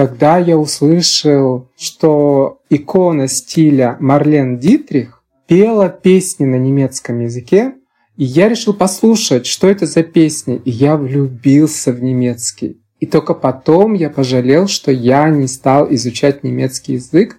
когда я услышал, что икона стиля Марлен Дитрих пела песни на немецком языке, и я решил послушать, что это за песни, и я влюбился в немецкий. И только потом я пожалел, что я не стал изучать немецкий язык.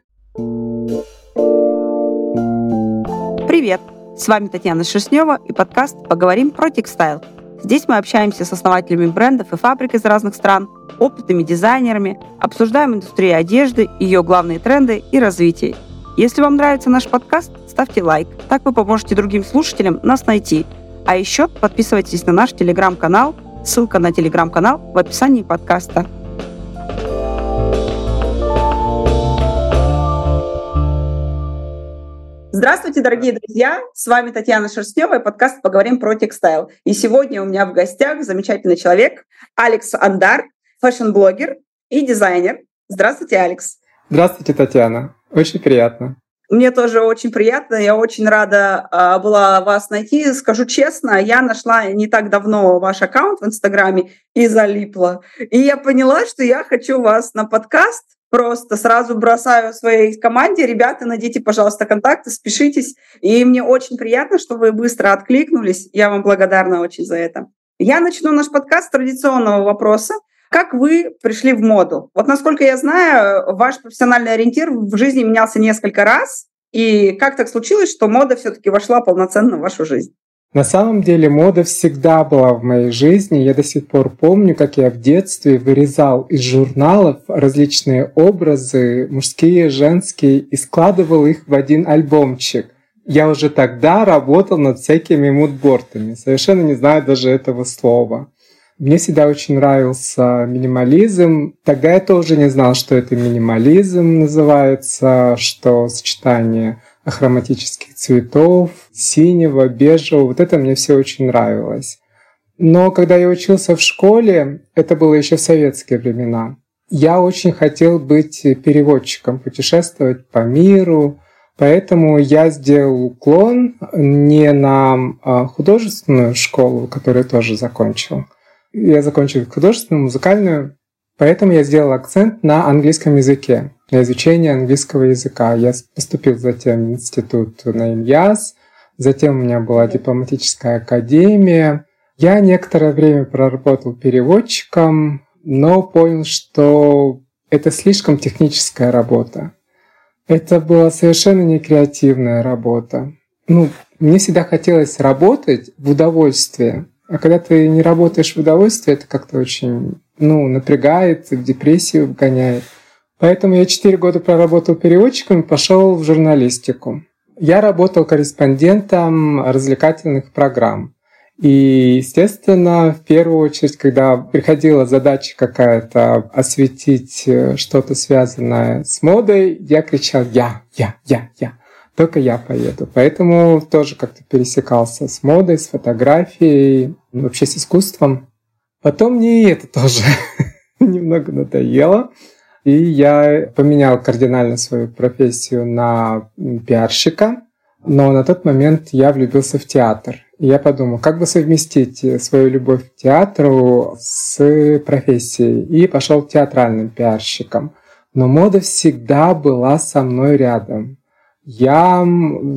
Привет! С вами Татьяна Шерстнева и подкаст «Поговорим про текстайл». Здесь мы общаемся с основателями брендов и фабрик из разных стран, опытными дизайнерами, обсуждаем индустрию одежды, ее главные тренды и развитие. Если вам нравится наш подкаст, ставьте лайк. Так вы поможете другим слушателям нас найти. А еще подписывайтесь на наш телеграм-канал. Ссылка на телеграм-канал в описании подкаста. Здравствуйте, дорогие друзья! С вами Татьяна Шерстнева и подкаст «Поговорим про текстайл». И сегодня у меня в гостях замечательный человек Алекс Ондар, фэшн-блогер и дизайнер. Здравствуйте, Алекс. Здравствуйте, Татьяна. Очень приятно. Мне тоже очень приятно, я очень рада а, была вас найти. Скажу честно, я нашла не так давно ваш аккаунт в Инстаграме и залипла. И я поняла, что я хочу вас на подкаст, просто сразу бросаю своей команде, ребята, найдите, пожалуйста, контакты, спишитесь. И мне очень приятно, что вы быстро откликнулись. Я вам благодарна очень за это. Я начну наш подкаст с традиционного вопроса. Как вы пришли в моду? Вот насколько я знаю, ваш профессиональный ориентир в жизни менялся несколько раз. И как так случилось, что мода все-таки вошла полноценно в вашу жизнь? На самом деле мода всегда была в моей жизни. Я до сих пор помню, как я в детстве вырезал из журналов различные образы, мужские, женские, и складывал их в один альбомчик. Я уже тогда работал над всякими мудбортами, совершенно не знаю даже этого слова. Мне всегда очень нравился минимализм. Тогда я тоже не знал, что это минимализм называется, что сочетание хроматических цветов, синего, бежевого. Вот это мне все очень нравилось. Но когда я учился в школе, это было еще в советские времена, я очень хотел быть переводчиком, путешествовать по миру, Поэтому я сделал уклон не на а, художественную школу, которую тоже закончил. Я закончил художественную, музыкальную, поэтому я сделал акцент на английском языке на изучение английского языка. Я поступил затем в институт на Ильяс, затем у меня была дипломатическая академия. Я некоторое время проработал переводчиком, но понял, что это слишком техническая работа. Это была совершенно не креативная работа. Ну, мне всегда хотелось работать в удовольствие. А когда ты не работаешь в удовольствие, это как-то очень ну, напрягает, в депрессию вгоняет. Поэтому я 4 года проработал переводчиком и пошел в журналистику. Я работал корреспондентом развлекательных программ. И, естественно, в первую очередь, когда приходила задача какая-то осветить э, что-то связанное с модой, я кричал «Я, я, я, я». Только я поеду. Поэтому тоже как-то пересекался с модой, с фотографией, вообще с искусством. Потом мне это тоже немного надоело. И я поменял кардинально свою профессию на пиарщика. Но на тот момент я влюбился в театр. И я подумал, как бы совместить свою любовь к театру с профессией. И пошел театральным пиарщиком. Но мода всегда была со мной рядом. Я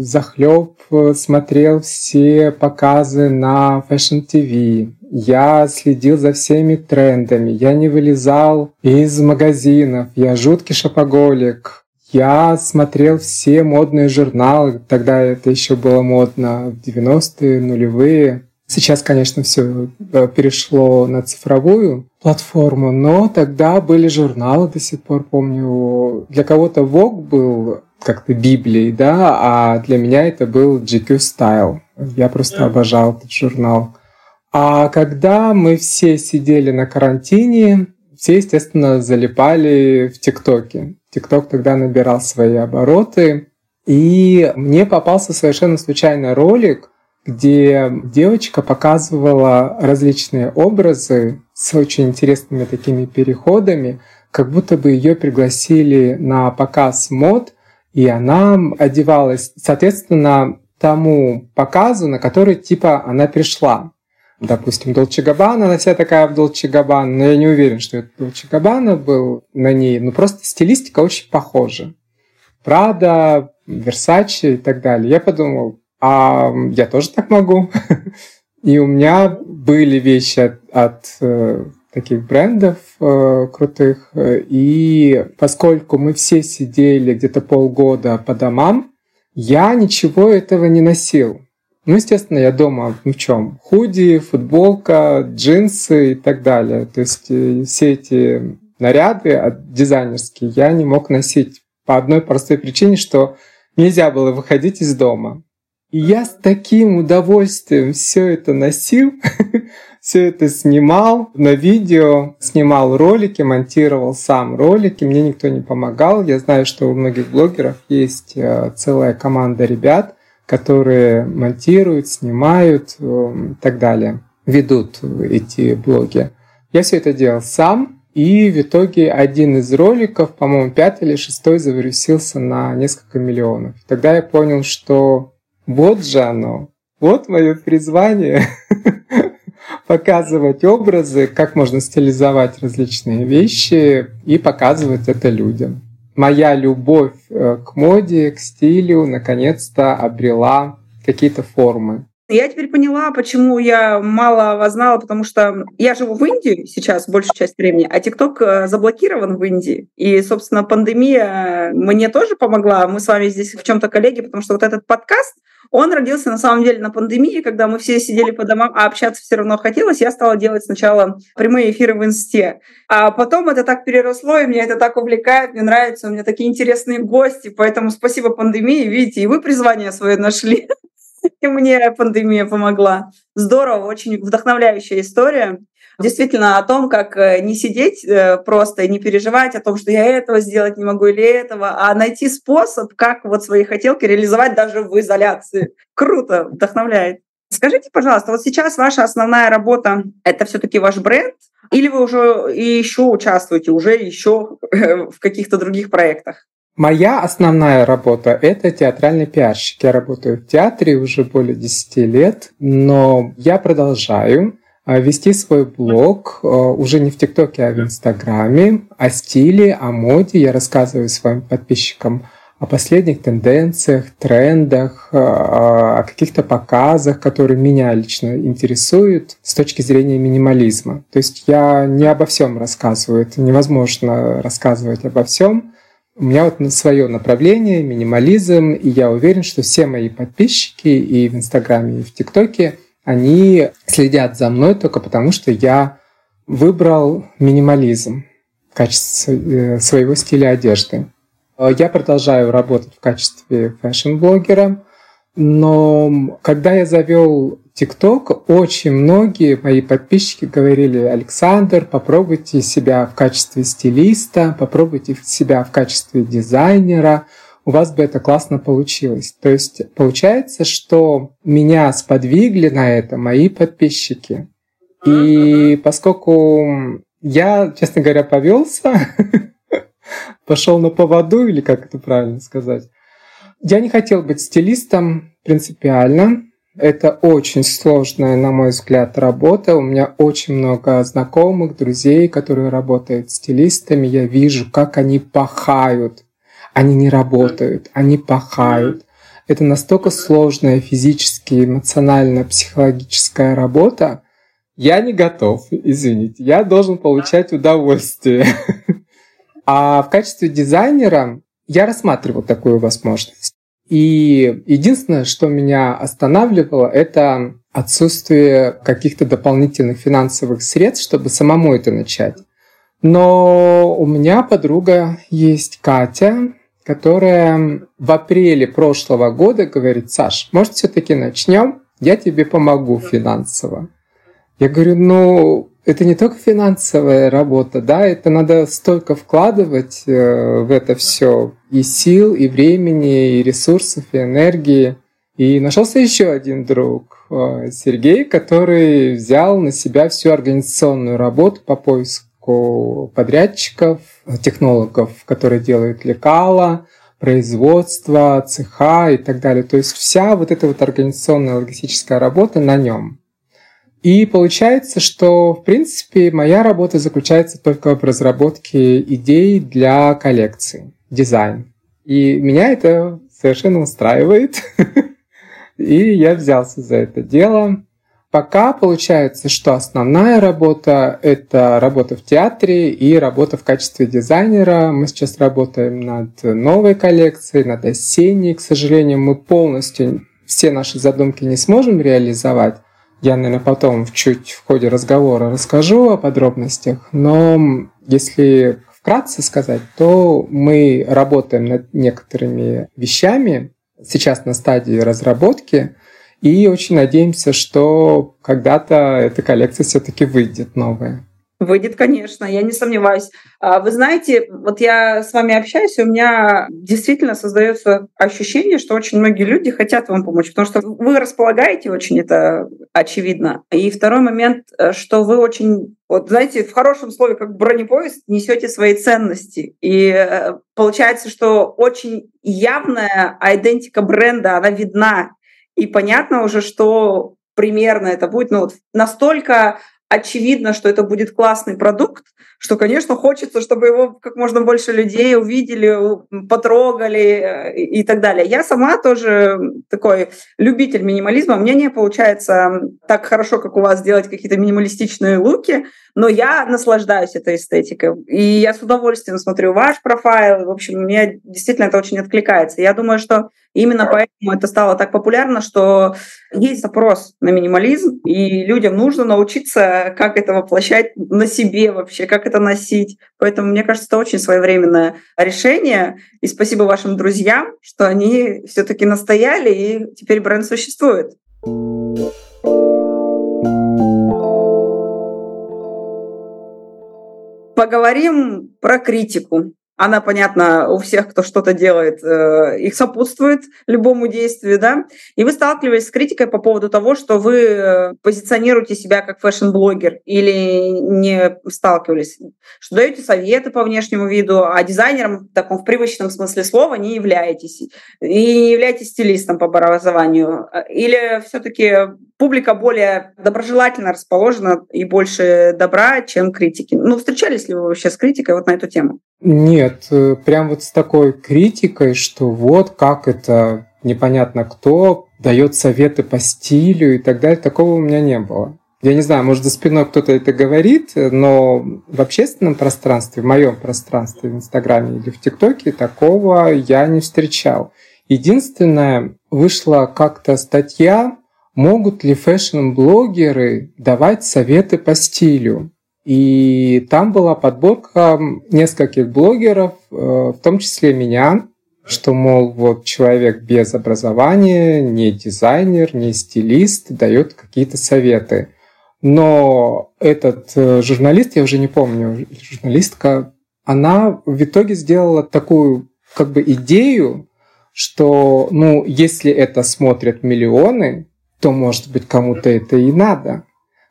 захлеб смотрел все показы на Fashion TV. Я следил за всеми трендами. Я не вылезал из магазинов. Я жуткий шопоголик. Я смотрел все модные журналы. Тогда это еще было модно в 90-е, нулевые. Сейчас, конечно, все э, перешло на цифровую платформу, но тогда были журналы, до сих пор помню. Для кого-то Vogue был как-то Библией, да, а для меня это был GQ Style. Я просто yeah. обожал этот журнал. А когда мы все сидели на карантине, все, естественно, залипали в ТикТоке. ТикТок тогда набирал свои обороты. И мне попался совершенно случайный ролик, где девочка показывала различные образы с очень интересными такими переходами, как будто бы ее пригласили на показ мод, и она одевалась, соответственно, тому показу, на который типа она пришла. Допустим, Долче Габбана, она вся такая в Долче Габбана, но я не уверен, что это Долче Габбана был на ней, ну просто стилистика очень похожа. Прада, Версачи и так далее. Я подумал, а я тоже так могу. И у меня были вещи от, от э, таких брендов э, крутых. И поскольку мы все сидели где-то полгода по домам, я ничего этого не носил. Ну, естественно, я дома ну, в чем? Худи, футболка, джинсы и так далее. То есть э, все эти наряды дизайнерские я не мог носить по одной простой причине, что нельзя было выходить из дома. И я с таким удовольствием все это носил, все это снимал на видео, снимал ролики, монтировал сам ролики, мне никто не помогал. Я знаю, что у многих блогеров есть э, целая команда ребят, которые монтируют, снимают э, и так далее, ведут эти блоги. Я все это делал сам, и в итоге один из роликов, по-моему, пятый или шестой, завирусился на несколько миллионов. Тогда я понял, что вот же оно, вот мое призвание показывать образы, как можно стилизовать различные вещи и показывать это людям моя любовь э, к моде, к стилю наконец-то обрела какие-то формы. Я теперь поняла, почему я мало вас знала, потому что я живу в Индии сейчас большую часть времени, а ТикТок э, заблокирован в Индии. И, собственно, пандемия мне тоже помогла. Мы с вами здесь в чем то коллеги, потому что вот этот подкаст, он родился на самом деле на пандемии, когда мы все сидели по домам, а общаться все равно хотелось. Я стала делать сначала прямые эфиры в Инсте. А потом это так переросло, и меня это так увлекает, мне нравится, у меня такие интересные гости. Поэтому спасибо пандемии. Видите, и вы призвание свое нашли. И мне пандемия помогла. Здорово, очень вдохновляющая история действительно о том, как э, не сидеть э, просто и не переживать о том, что я этого сделать не могу или этого, а найти способ, как вот свои хотелки реализовать даже в изоляции. Круто, вдохновляет. Скажите, пожалуйста, вот сейчас ваша основная работа — это все таки ваш бренд, или вы уже и еще участвуете, уже еще э, в каких-то других проектах? Моя основная работа — это театральный пиарщик. Я работаю в театре уже более 10 лет, но я продолжаю а, вести свой блог а, уже не в ТикТоке, а в Инстаграме, о стиле, о моде. Я рассказываю своим подписчикам о последних тенденциях, трендах, а, о каких-то показах, которые меня лично интересуют с точки зрения минимализма. То есть я не обо всем рассказываю, это невозможно рассказывать обо всем. У меня вот свое направление, минимализм, и я уверен, что все мои подписчики и в Инстаграме, и в ТикТоке – они следят за мной только потому, что я выбрал минимализм в качестве э, своего стиля одежды. Я продолжаю работать в качестве фэшн-блогера, но когда я завел ТикТок, очень многие мои подписчики говорили, Александр, попробуйте себя в качестве стилиста, попробуйте себя в качестве дизайнера, у вас бы это классно получилось. То есть получается, что меня сподвигли на это мои подписчики. И поскольку я, честно говоря, повелся, пошел на поводу, или как это правильно сказать, я не хотел быть стилистом принципиально. Это очень сложная, на мой взгляд, работа. У меня очень много знакомых, друзей, которые работают стилистами. Я вижу, как они пахают они не работают, они пахают. Это настолько сложная физически, эмоционально, психологическая работа. Я не готов, извините. Я должен получать удовольствие. А в качестве дизайнера я рассматривал такую возможность. И единственное, что меня останавливало, это отсутствие каких-то дополнительных финансовых средств, чтобы самому это начать. Но у меня подруга есть Катя, которая в апреле прошлого года говорит, Саш, может, все-таки начнем? Я тебе помогу финансово. Я говорю, ну, это не только финансовая работа, да, это надо столько вкладывать э, в это все и сил, и времени, и ресурсов, и энергии. И нашелся еще один друг, э, Сергей, который взял на себя всю организационную работу по поиску подрядчиков, технологов, которые делают лекала, производство, цеха и так далее. То есть вся вот эта вот организационная логистическая работа на нем. И получается, что, в принципе, моя работа заключается только в разработке идей для коллекции, дизайн. И меня это совершенно устраивает. И я взялся за это дело. Пока получается, что основная работа — это работа в театре и работа в качестве дизайнера. Мы сейчас работаем над новой коллекцией, над осенней. К сожалению, мы полностью все наши задумки не сможем реализовать. Я, наверное, потом чуть в ходе разговора расскажу о подробностях. Но если вкратце сказать, то мы работаем над некоторыми вещами, сейчас на стадии разработки, и очень надеемся, что когда-то эта коллекция все-таки выйдет новая. Выйдет, конечно, я не сомневаюсь. А вы знаете, вот я с вами общаюсь, и у меня действительно создается ощущение, что очень многие люди хотят вам помочь, потому что вы располагаете очень это очевидно. И второй момент, э, что вы очень, вот знаете, в хорошем слове, как бронепоезд, несете свои ценности. И э, получается, что очень явная идентика бренда, она видна. И понятно уже, что примерно это будет ну, вот настолько очевидно, что это будет классный продукт, что, конечно, хочется, чтобы его как можно больше людей увидели, потрогали э, и так далее. Я сама тоже такой любитель минимализма. Мне не получается так хорошо, как у вас, делать какие-то минималистичные луки, но я наслаждаюсь этой эстетикой. И я с удовольствием смотрю ваш профайл. В общем, мне действительно это очень откликается. Я думаю, что именно поэтому это стало так популярно, что есть запрос на минимализм, и людям нужно научиться, как это воплощать на себе вообще, как это носить. Поэтому, мне кажется, это очень своевременное решение. И спасибо вашим друзьям, что они все-таки настояли, и теперь бренд существует. Поговорим про критику. Она, понятно, у всех, кто что-то делает, э, их сопутствует любому действию, да. И вы сталкивались с критикой по поводу того, что вы э, позиционируете себя как фэшн-блогер или не сталкивались, что даете советы по внешнему виду, а дизайнером в таком в привычном смысле слова не являетесь и не являетесь стилистом по образованию. Или все-таки публика более доброжелательно расположена и больше добра, чем критики. Ну, встречались ли вы вообще с критикой вот на эту тему? Нет, э, прям вот с такой критикой, что вот как это непонятно кто дает советы по стилю и так далее, такого у меня не было. Я не знаю, может, за спиной кто-то это говорит, но в общественном пространстве, в моем пространстве, в Инстаграме или в ТикТоке такого я не встречал. Единственное, вышла как-то статья, могут ли фэшн-блогеры давать советы по стилю. И там была подборка нескольких блогеров, э, в том числе меня, что, мол, вот человек без образования, не дизайнер, не стилист, дает какие-то советы. Но этот э, журналист, я уже не помню, журналистка, она в итоге сделала такую как бы идею, что, ну, если это смотрят миллионы, то, может быть, кому-то это и надо.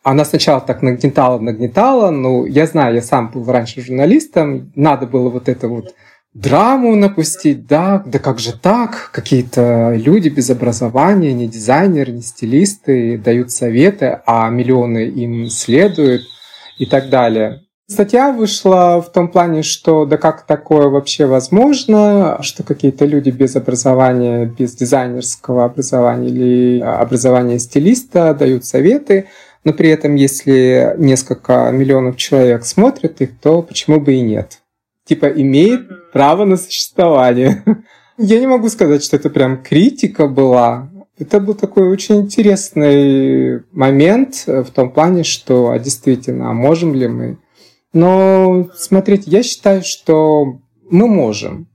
Она сначала так нагнетала, нагнетала. Ну, я знаю, я сам был раньше журналистом. Надо было вот это вот драму напустить, да, да как же так? Какие-то люди без образования, не дизайнеры, не стилисты дают советы, а миллионы им следуют и так далее. Статья вышла в том плане, что да как такое вообще возможно, что какие-то люди без образования, без дизайнерского образования или образования стилиста дают советы, но при этом, если несколько миллионов человек смотрят их, то почему бы и нет? Типа имеет право на существование. Я не могу сказать, что это прям критика была. Это был такой очень интересный момент в том плане, что а действительно, а можем ли мы? Но смотрите, я считаю, что мы можем.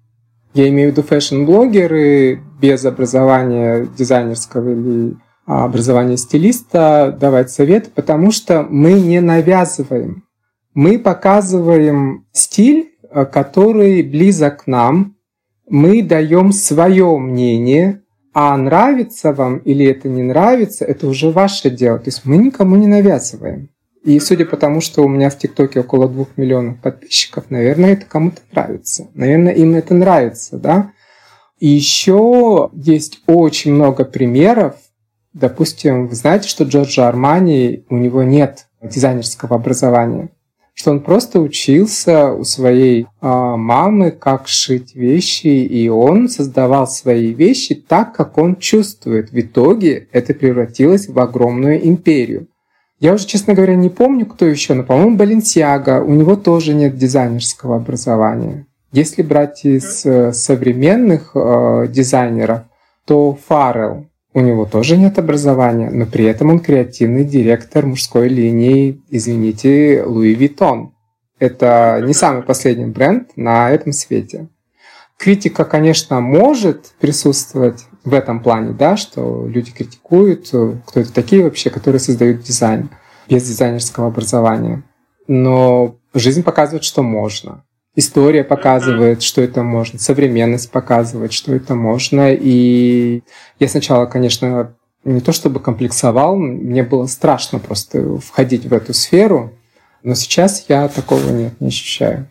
Я имею в виду фэшн-блогеры без образования дизайнерского или образования стилиста давать советы, потому что мы не навязываем. Мы показываем стиль, э, который близок к нам. Мы даем свое мнение, а нравится вам или это не нравится, это уже ваше дело. То есть мы никому не навязываем. И судя по тому, что у меня в ТикТоке около двух миллионов подписчиков, наверное, это кому-то нравится. Наверное, им это нравится, да? И еще есть очень много примеров Допустим, вы знаете, что Джорджо Армани, у него нет дизайнерского образования что он просто учился у своей э, мамы, как шить вещи, и он создавал свои вещи так, как он чувствует. В итоге это превратилось в огромную империю. Я уже, честно говоря, не помню, кто еще, но, по-моему, Баленсиага, у него тоже нет дизайнерского образования. Если брать из э, современных э, дизайнеров, то Фаррелл, у него тоже нет образования, но при этом он креативный директор мужской линии, извините, Луи Виттон. Это не самый последний бренд на этом свете. Критика, конечно, может присутствовать в этом плане, да, что люди критикуют, кто это такие вообще, которые создают дизайн без дизайнерского образования. Но жизнь показывает, что можно. История показывает, что это можно, современность показывает, что это можно. И я сначала, конечно, не то чтобы комплексовал, мне было страшно просто входить в эту сферу, но сейчас я такого нет, не ощущаю.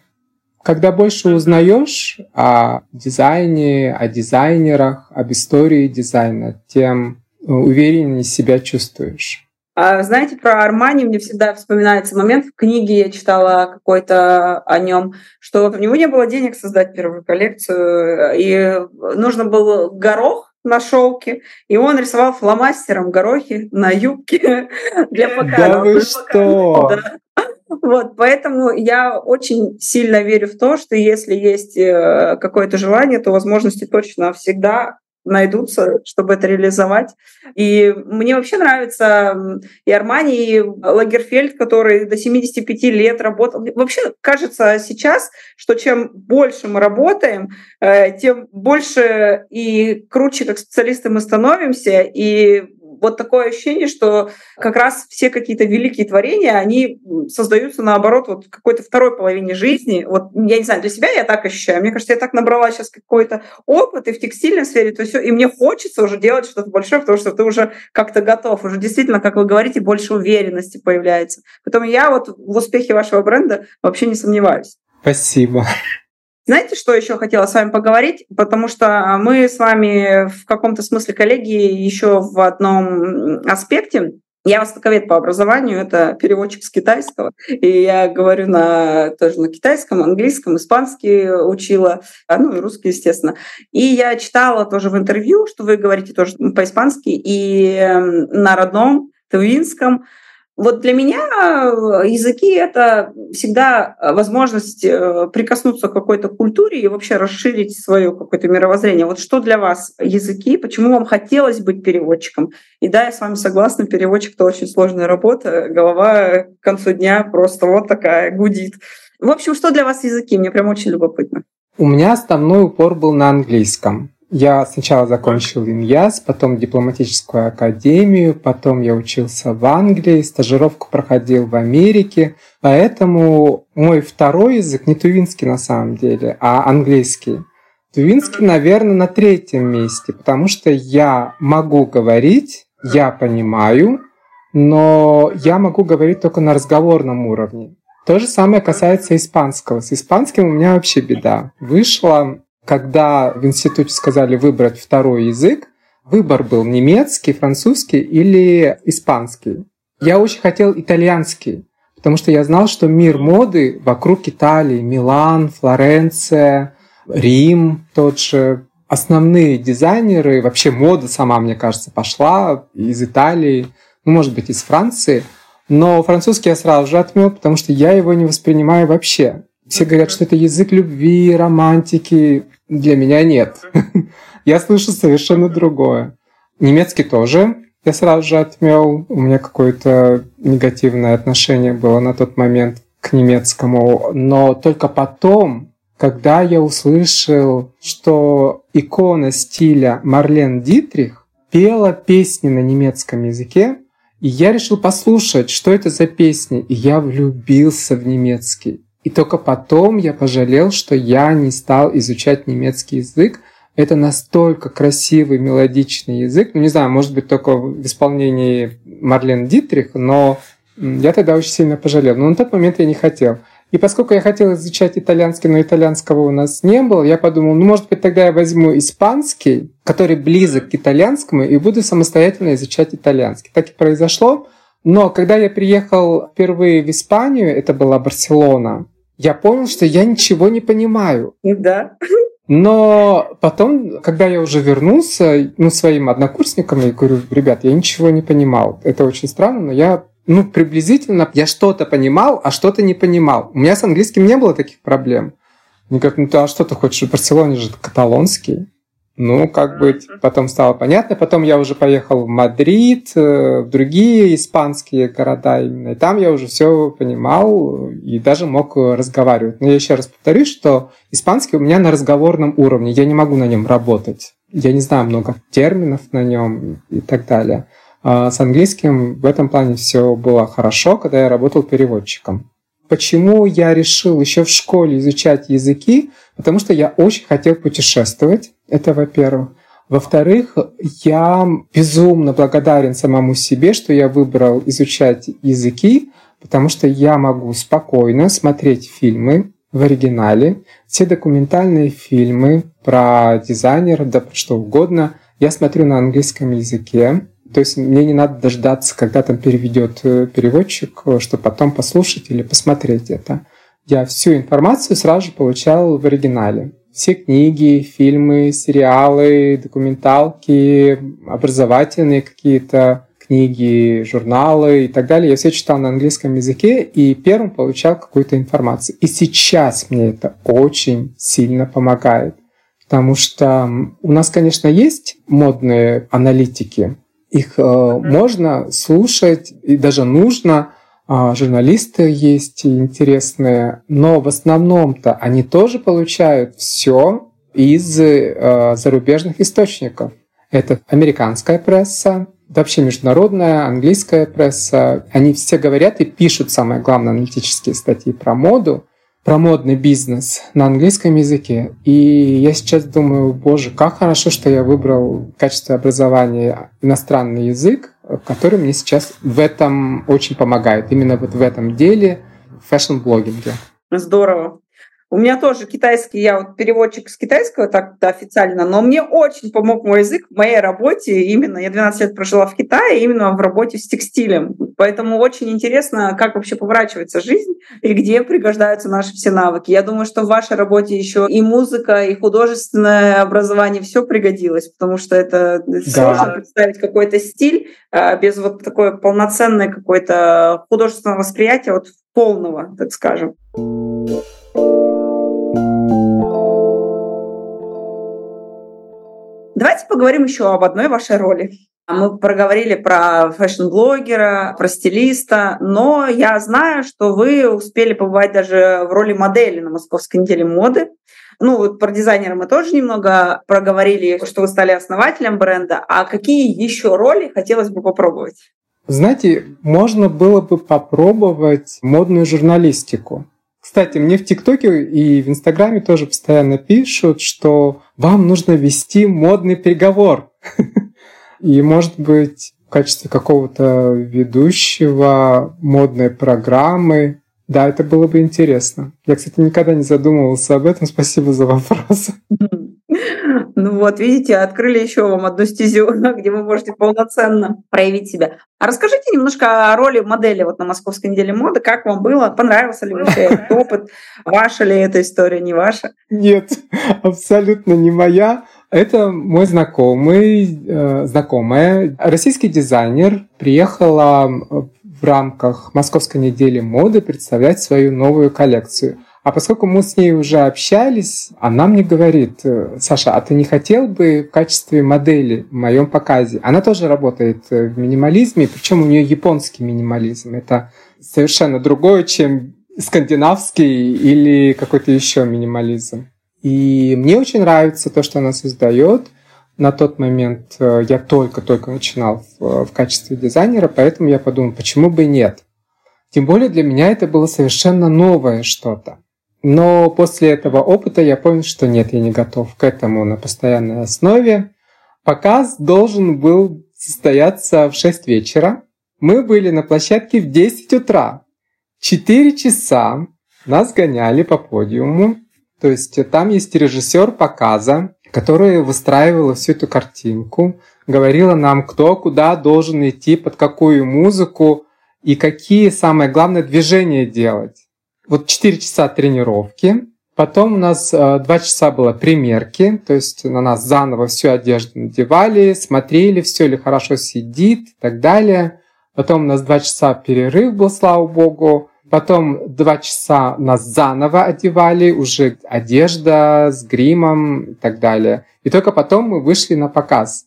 Когда больше узнаешь о дизайне, о дизайнерах, об истории дизайна, тем увереннее себя чувствуешь. А знаете, про Армани мне всегда вспоминается момент. В книге я читала какой-то о нем, что у него не было денег создать первую коллекцию, и нужно был горох на шелке, и он рисовал фломастером горохи на юбке для показа. Да вы что? Вот, поэтому я очень сильно верю в то, что если есть э, какое-то желание, то возможности точно всегда найдутся, чтобы это реализовать. И мне вообще нравится и Армани, и Лагерфельд, который до 75 лет работал. Вообще кажется сейчас, что чем больше мы работаем, э, тем больше и круче как специалисты мы становимся, и вот такое ощущение, что как раз все какие-то великие творения, они создаются наоборот вот в какой-то второй половине жизни. Вот я не знаю, для себя я так ощущаю. Мне кажется, я так набрала сейчас какой-то опыт и в текстильной сфере, то все, и мне хочется уже делать что-то большое, потому что ты уже как-то готов, уже действительно, как вы говорите, больше уверенности появляется. Поэтому я вот в успехе вашего бренда вообще не сомневаюсь. Спасибо. Знаете, что еще хотела с вами поговорить? Потому что мы с вами в каком-то смысле коллеги еще в одном аспекте. Я востоковед по образованию, это переводчик с китайского, и я говорю на, тоже на китайском, английском, испанский учила, а, ну и русский, естественно. И я читала тоже в интервью, что вы говорите тоже по-испански, и эм, на родном, тавинском, вот для меня э, языки — это всегда возможность э, прикоснуться к какой-то культуре и вообще расширить свое какое-то мировоззрение. Вот что для вас языки? Почему вам хотелось быть переводчиком? И да, я с вами согласна, переводчик — это очень сложная работа. Голова к концу дня просто вот такая гудит. В общем, что для вас языки? Мне прям очень любопытно. У меня основной упор был на английском. Я сначала закончил ИНЯС, потом дипломатическую академию, потом я учился в Англии, стажировку проходил в Америке. Поэтому мой второй язык не тувинский на самом деле, а английский. Тувинский, наверное, на третьем месте, потому что я могу говорить, я понимаю, но я могу говорить только на разговорном уровне. То же самое касается испанского. С испанским у меня вообще беда. Вышла когда в институте сказали выбрать второй язык, выбор был немецкий, французский или испанский. Я очень хотел итальянский, потому что я знал, что мир моды вокруг Италии, Милан, Флоренция, Рим тот же, основные дизайнеры, вообще мода сама, мне кажется, пошла из Италии, ну, может быть, из Франции. Но французский я сразу же отмел, потому что я его не воспринимаю вообще. Все говорят, что это язык любви, романтики. Для меня нет. Я слышу совершенно другое. Немецкий тоже я сразу же отмел. У меня какое-то негативное отношение было на тот момент к немецкому. Но только потом, когда я услышал, что икона стиля Марлен Дитрих пела песни на немецком языке, и я решил послушать, что это за песни, и я влюбился в немецкий. И только потом я пожалел, что я не стал изучать немецкий язык. Это настолько красивый, мелодичный язык. Ну, не знаю, может быть, только в исполнении Марлен Дитрих, но я тогда очень сильно пожалел. Но на тот момент я не хотел. И поскольку я хотел изучать итальянский, но итальянского у нас не было, я подумал, ну, может быть, тогда я возьму испанский, который близок к итальянскому, и буду самостоятельно изучать итальянский. Так и произошло. Но когда я приехал впервые в Испанию, это была Барселона, я понял, что я ничего не понимаю. Да. Но потом, когда я уже вернулся, ну, своим однокурсникам, я говорю, ребят, я ничего не понимал. Это очень странно, но я ну, приблизительно я что-то понимал, а что-то не понимал. У меня с английским не было таких проблем. Они говорят, ну ты а что ты хочешь? В Барселоне же каталонский. Ну, как бы потом стало понятно. Потом я уже поехал в Мадрид, э, в другие испанские города именно. И там я уже все понимал и даже мог разговаривать. Но я еще раз повторюсь, что испанский у меня на разговорном уровне. Я не могу на нем работать. Я не знаю много терминов на нем и так далее. А с английским в этом плане все было хорошо, когда я работал переводчиком. Почему я решил еще в школе изучать языки? Потому что я очень хотел путешествовать. Это во-первых. Во-вторых, я безумно благодарен самому себе, что я выбрал изучать языки, потому что я могу спокойно смотреть фильмы в оригинале, все документальные фильмы про дизайнеров, да что угодно, я смотрю на английском языке, то есть мне не надо дождаться, когда там переведет э, переводчик, чтобы потом послушать или посмотреть это. Я всю информацию сразу же получал в оригинале. Все книги, фильмы, сериалы, документалки, образовательные какие-то книги, журналы и так далее. Я все читал на английском языке и первым получал какую-то информацию. И сейчас мне это очень сильно помогает. Потому что у нас, конечно, есть модные аналитики, их mm-hmm. можно слушать и даже нужно. А, журналисты есть интересные, но в основном-то они тоже получают все из э, зарубежных источников. Это американская пресса, вообще международная, английская пресса. Они все говорят и пишут, самое главное, аналитические статьи про моду про модный бизнес на английском языке. И я сейчас думаю, боже, как хорошо, что я выбрал в качестве образования иностранный язык, который мне сейчас в этом очень помогает. Именно вот в этом деле, в фэшн-блогинге. Здорово. У меня тоже китайский, я вот переводчик с китайского так официально, но мне очень помог мой язык в моей работе. Именно я 12 лет прожила в Китае, именно в работе с текстилем. Поэтому очень интересно, как вообще поворачивается жизнь и где пригождаются наши все навыки. Я думаю, что в вашей работе еще и музыка, и художественное образование все пригодилось, потому что это да. сложно представить какой-то стиль а, без вот такой полноценной какой-то художественного восприятия, вот полного, так скажем. Давайте поговорим еще об одной вашей роли. Мы проговорили про фэшн-блогера, про стилиста, но я знаю, что вы успели побывать даже в роли модели на Московской неделе моды. Ну, вот про дизайнера мы тоже немного проговорили, что вы стали основателем бренда. А какие еще роли хотелось бы попробовать? Знаете, можно было бы попробовать модную журналистику. Кстати, мне в ТикТоке и в Инстаграме тоже постоянно пишут, что вам нужно вести модный переговор. И, может быть, в качестве какого-то ведущего модной программы. Да, это было бы интересно. Я, кстати, никогда не задумывался об этом. Спасибо за вопрос. Ну вот, видите, открыли еще вам одну стезю, где вы можете полноценно проявить себя. А расскажите немножко о роли модели вот на Московской неделе моды. Как вам было? Понравился ли вообще этот опыт? Ваша ли эта история, не ваша? Нет, абсолютно не моя. Это мой знакомый, э, знакомая, российский дизайнер, приехала в рамках Московской недели моды представлять свою новую коллекцию. А поскольку мы с ней уже общались, она мне говорит, «Э, Саша, а ты не хотел бы в качестве модели в моем показе? Она тоже работает э, в минимализме, причем у нее японский минимализм. Это совершенно другое, чем скандинавский или какой-то еще минимализм. И мне очень нравится то, что она создает. На тот момент э, я только-только начинал в, в качестве дизайнера, поэтому я подумал, почему бы и нет. Тем более для меня это было совершенно новое что-то. Но после этого опыта я понял, что нет, я не готов к этому на постоянной основе. Показ должен был состояться в 6 вечера. Мы были на площадке в 10 утра. 4 часа Нас гоняли по подиуму. То есть там есть режиссер показа, который выстраивала всю эту картинку, говорила нам, кто куда должен идти, под какую музыку и какие, самое главное, движения делать. Вот 4 часа тренировки, потом у нас 2 э, часа было примерки, то есть на нас заново всю одежду надевали, смотрели, все ли хорошо сидит и так далее. Потом у нас 2 часа перерыв был, слава богу. Потом два часа нас заново одевали, уже одежда с гримом и так далее. И только потом мы вышли на показ.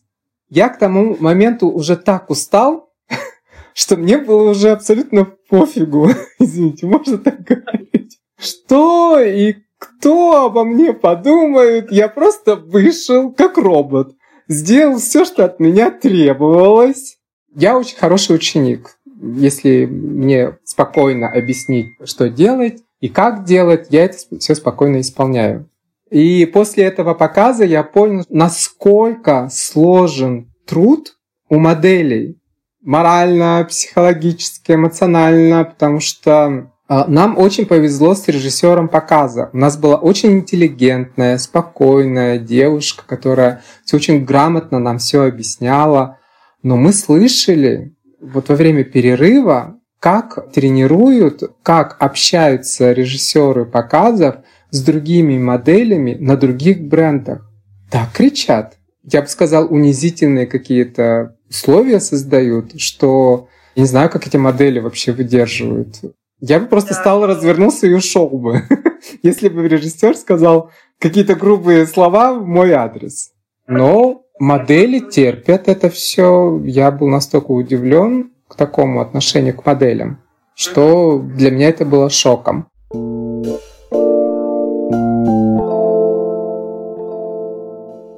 Я к тому моменту уже так устал, что мне было уже абсолютно пофигу. Извините, можно так говорить? Что и кто обо мне подумает? Я просто вышел как робот. Сделал все, что от меня требовалось. Я очень хороший ученик если мне спокойно объяснить, что делать и как делать, я это все спокойно исполняю. И после этого показа я понял, насколько сложен труд у моделей. Морально, психологически, эмоционально, потому что а, нам очень повезло с режиссером показа. У нас была очень интеллигентная, спокойная девушка, которая все очень грамотно нам все объясняла. Но мы слышали, вот во время перерыва, как тренируют, как общаются режиссеры показов с другими моделями на других брендах. Так кричат. Я бы сказал, унизительные какие-то условия создают, что я не знаю, как эти модели вообще выдерживают. Я бы просто да. стал, развернулся и ушел бы, если бы режиссер сказал какие-то грубые слова в мой адрес. Но Модели терпят это все. Я был настолько удивлен к такому отношению к моделям, что для меня это было шоком.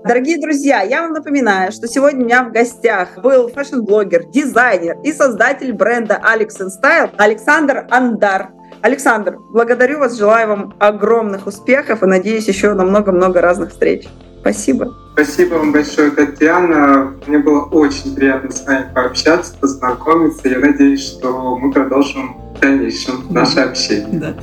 Дорогие друзья, я вам напоминаю, что сегодня у меня в гостях был фэшн-блогер, дизайнер и создатель бренда Alex Style Александр Ондар. Александр, благодарю вас, желаю вам огромных успехов и надеюсь еще на много-много разных встреч. Спасибо. Спасибо вам большое, Татьяна. Мне было очень приятно с вами пообщаться, познакомиться. Я надеюсь, что мы продолжим в дальнейшем наше общение. Да.